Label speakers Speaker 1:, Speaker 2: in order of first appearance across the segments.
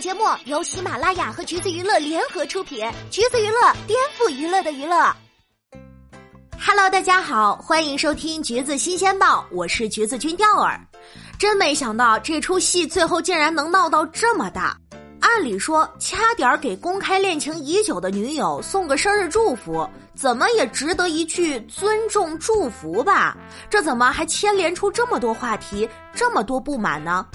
Speaker 1: 节目由喜马拉雅和橘子娱乐联合出品，橘子娱乐颠覆娱乐的娱乐。Hello，大家好，欢迎收听橘子新鲜报，我是橘子君钓儿。真没想到这出戏最后竟然能闹到这么大。按理说，掐点儿给公开恋情已久的女友送个生日祝福，怎么也值得一句尊重祝福吧？这怎么还牵连出这么多话题，这么多不满呢？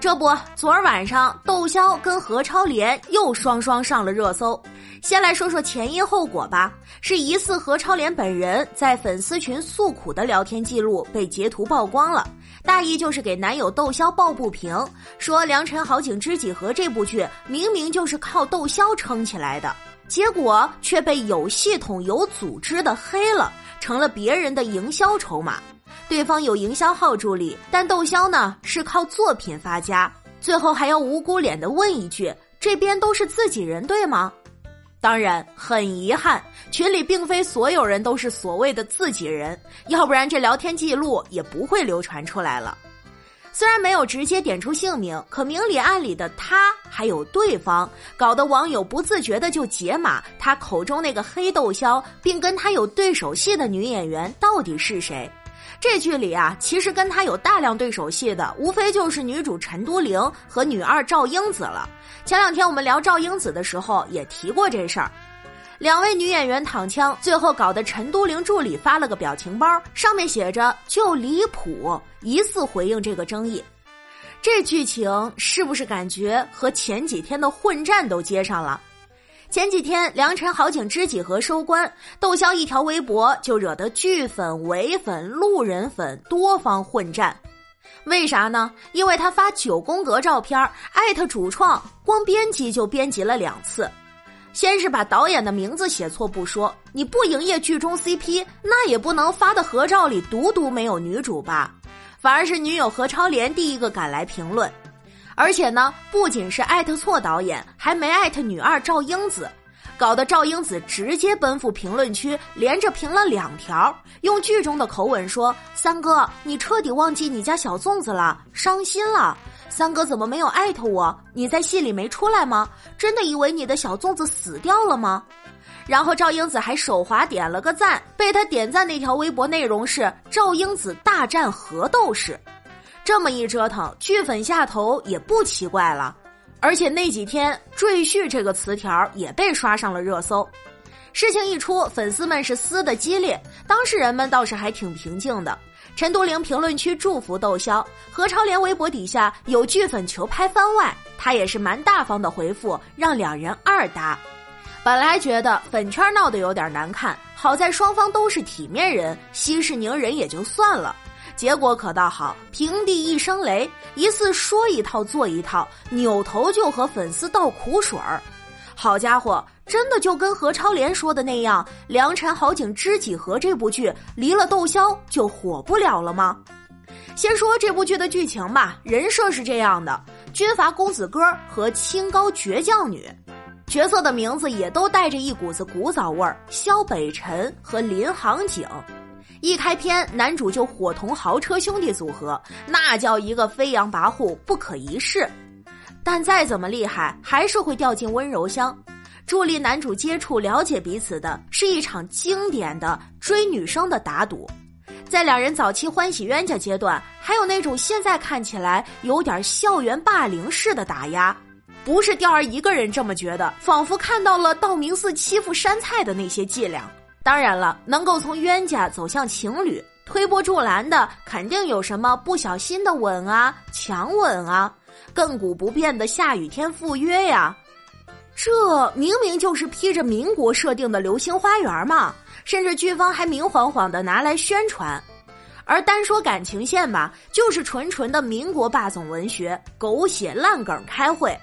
Speaker 1: 这不，昨儿晚上窦骁跟何超莲又双双上了热搜。先来说说前因后果吧，是疑似何超莲本人在粉丝群诉苦的聊天记录被截图曝光了，大意就是给男友窦骁抱不平，说《良辰好景知几何》这部剧明明就是靠窦骁撑起来的，结果却被有系统、有组织的黑了，成了别人的营销筹码。对方有营销号助理，但窦骁呢是靠作品发家，最后还要无辜脸的问一句：“这边都是自己人，对吗？”当然，很遗憾，群里并非所有人都是所谓的自己人，要不然这聊天记录也不会流传出来了。虽然没有直接点出姓名，可明里暗里的他还有对方，搞得网友不自觉的就解码他口中那个黑窦骁，并跟他有对手戏的女演员到底是谁。这剧里啊，其实跟他有大量对手戏的，无非就是女主陈都灵和女二赵英子了。前两天我们聊赵英子的时候也提过这事儿，两位女演员躺枪，最后搞得陈都灵助理发了个表情包，上面写着“就离谱”，疑似回应这个争议。这剧情是不是感觉和前几天的混战都接上了？前几天《良辰好景知几何》收官，窦骁一条微博就惹得剧粉、伪粉、路人粉多方混战。为啥呢？因为他发九宫格照片，艾特主创，光编辑就编辑了两次。先是把导演的名字写错不说，你不营业剧中 CP，那也不能发的合照里独独没有女主吧？反而是女友何超莲第一个赶来评论。而且呢，不仅是艾特错导演，还没艾特女二赵英子，搞得赵英子直接奔赴评论区，连着评了两条，用剧中的口吻说：“三哥，你彻底忘记你家小粽子了，伤心了。三哥怎么没有艾特我？你在戏里没出来吗？真的以为你的小粽子死掉了吗？”然后赵英子还手滑点了个赞，被他点赞那条微博内容是赵英子大战核斗士。这么一折腾，剧粉下头也不奇怪了。而且那几天“赘婿”这个词条也被刷上了热搜。事情一出，粉丝们是撕的激烈，当事人们倒是还挺平静的。陈都灵评论区祝福窦骁，何超莲微博底下有剧粉求拍番外，他也是蛮大方的回复，让两人二搭。本来觉得粉圈闹得有点难看，好在双方都是体面人，息事宁人也就算了。结果可倒好，平地一声雷，疑似说一套做一套，扭头就和粉丝倒苦水儿。好家伙，真的就跟何超莲说的那样，《良辰好景知几何》这部剧离了窦骁就火不了了吗？先说这部剧的剧情吧，人设是这样的：军阀公子哥和清高倔强女，角色的名字也都带着一股子古早味儿，萧北辰和林航景。一开篇，男主就伙同豪车兄弟组合，那叫一个飞扬跋扈、不可一世。但再怎么厉害，还是会掉进温柔乡。助力男主接触、了解彼此的是一场经典的追女生的打赌。在两人早期欢喜冤家阶段，还有那种现在看起来有点校园霸凌式的打压。不是钓儿一个人这么觉得，仿佛看到了道明寺欺负山菜的那些伎俩。当然了，能够从冤家走向情侣，推波助澜的肯定有什么不小心的吻啊、强吻啊、亘古不变的下雨天赴约呀。这明明就是披着民国设定的《流星花园》嘛，甚至剧方还明晃晃的拿来宣传。而单说感情线吧，就是纯纯的民国霸总文学，狗血烂梗开会。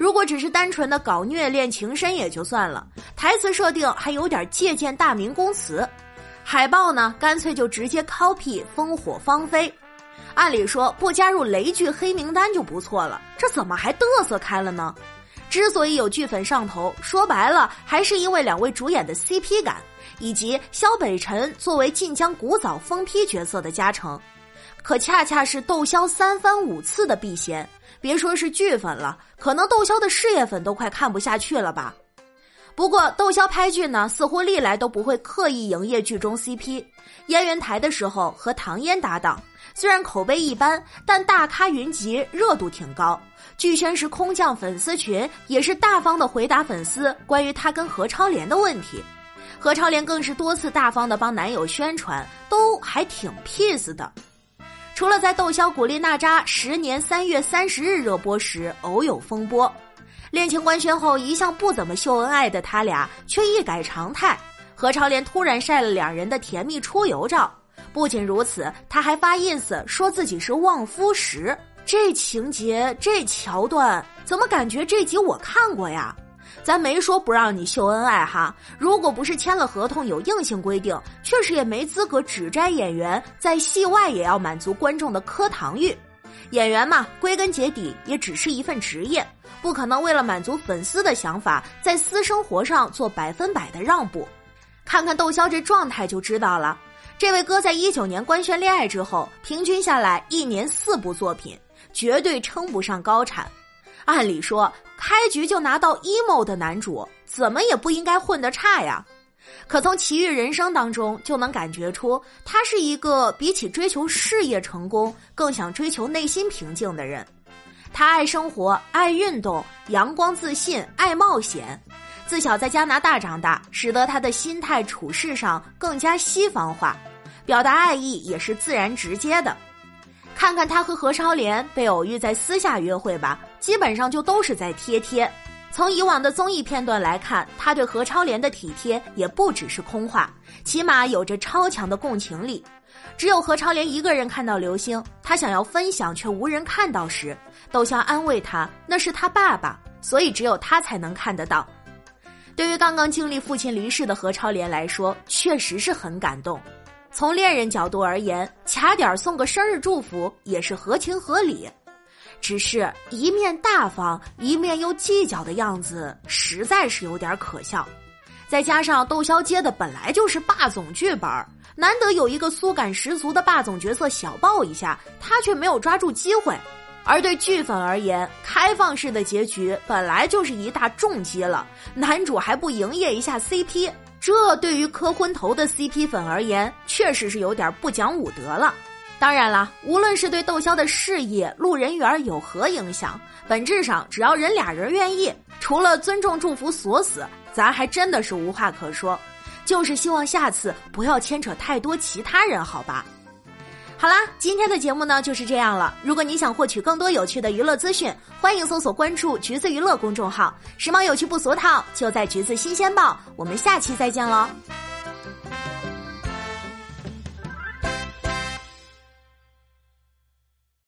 Speaker 1: 如果只是单纯的搞虐恋情深也就算了，台词设定还有点借鉴大明宫词，海报呢干脆就直接 copy 烽火芳菲，按理说不加入雷剧黑名单就不错了，这怎么还嘚瑟开了呢？之所以有剧粉上头，说白了还是因为两位主演的 CP 感，以及萧北辰作为晋江古早疯批角色的加成，可恰恰是窦骁三番五次的避嫌。别说是剧粉了，可能窦骁的事业粉都快看不下去了吧。不过窦骁拍剧呢，似乎历来都不会刻意营业剧中 CP。燕云台的时候和唐嫣搭档，虽然口碑一般，但大咖云集，热度挺高。剧宣时空降粉丝群也是大方的回答粉丝关于他跟何超莲的问题。何超莲更是多次大方的帮男友宣传，都还挺 peace 的。除了在窦骁古力娜扎十年三月三十日热播时偶有风波，恋情官宣后一向不怎么秀恩爱的他俩却一改常态。何超莲突然晒了两人的甜蜜出游照，不仅如此，他还发 ins 说自己是旺夫石。这情节这桥段怎么感觉这集我看过呀？咱没说不让你秀恩爱哈，如果不是签了合同有硬性规定，确实也没资格指摘演员在戏外也要满足观众的磕糖欲。演员嘛，归根结底也只是一份职业，不可能为了满足粉丝的想法，在私生活上做百分百的让步。看看窦骁这状态就知道了，这位哥在一九年官宣恋爱之后，平均下来一年四部作品，绝对称不上高产。按理说，开局就拿到 emo 的男主，怎么也不应该混得差呀。可从《奇遇人生》当中就能感觉出，他是一个比起追求事业成功，更想追求内心平静的人。他爱生活，爱运动，阳光自信，爱冒险。自小在加拿大长大，使得他的心态处事上更加西方化，表达爱意也是自然直接的。看看他和何超莲被偶遇在私下约会吧，基本上就都是在贴贴。从以往的综艺片段来看，他对何超莲的体贴也不只是空话，起码有着超强的共情力。只有何超莲一个人看到流星，他想要分享却无人看到时，窦骁安慰他那是他爸爸，所以只有他才能看得到。对于刚刚经历父亲离世的何超莲来说，确实是很感动。从恋人角度而言，卡点送个生日祝福也是合情合理，只是一面大方，一面又计较的样子，实在是有点可笑。再加上窦骁接的本来就是霸总剧本，难得有一个苏感十足的霸总角色小爆一下，他却没有抓住机会。而对剧粉而言，开放式的结局本来就是一大重击了，男主还不营业一下 CP。这对于磕昏头的 CP 粉而言，确实是有点不讲武德了。当然了，无论是对窦骁的事业、路人缘有何影响，本质上只要人俩人愿意，除了尊重祝福锁死，咱还真的是无话可说。就是希望下次不要牵扯太多其他人，好吧？好啦，今天的节目呢就是这样了。如果你想获取更多有趣的娱乐资讯，欢迎搜索关注“橘子娱乐”公众号，时髦有趣不俗套，就在“橘子新鲜报”。我们下期再见喽！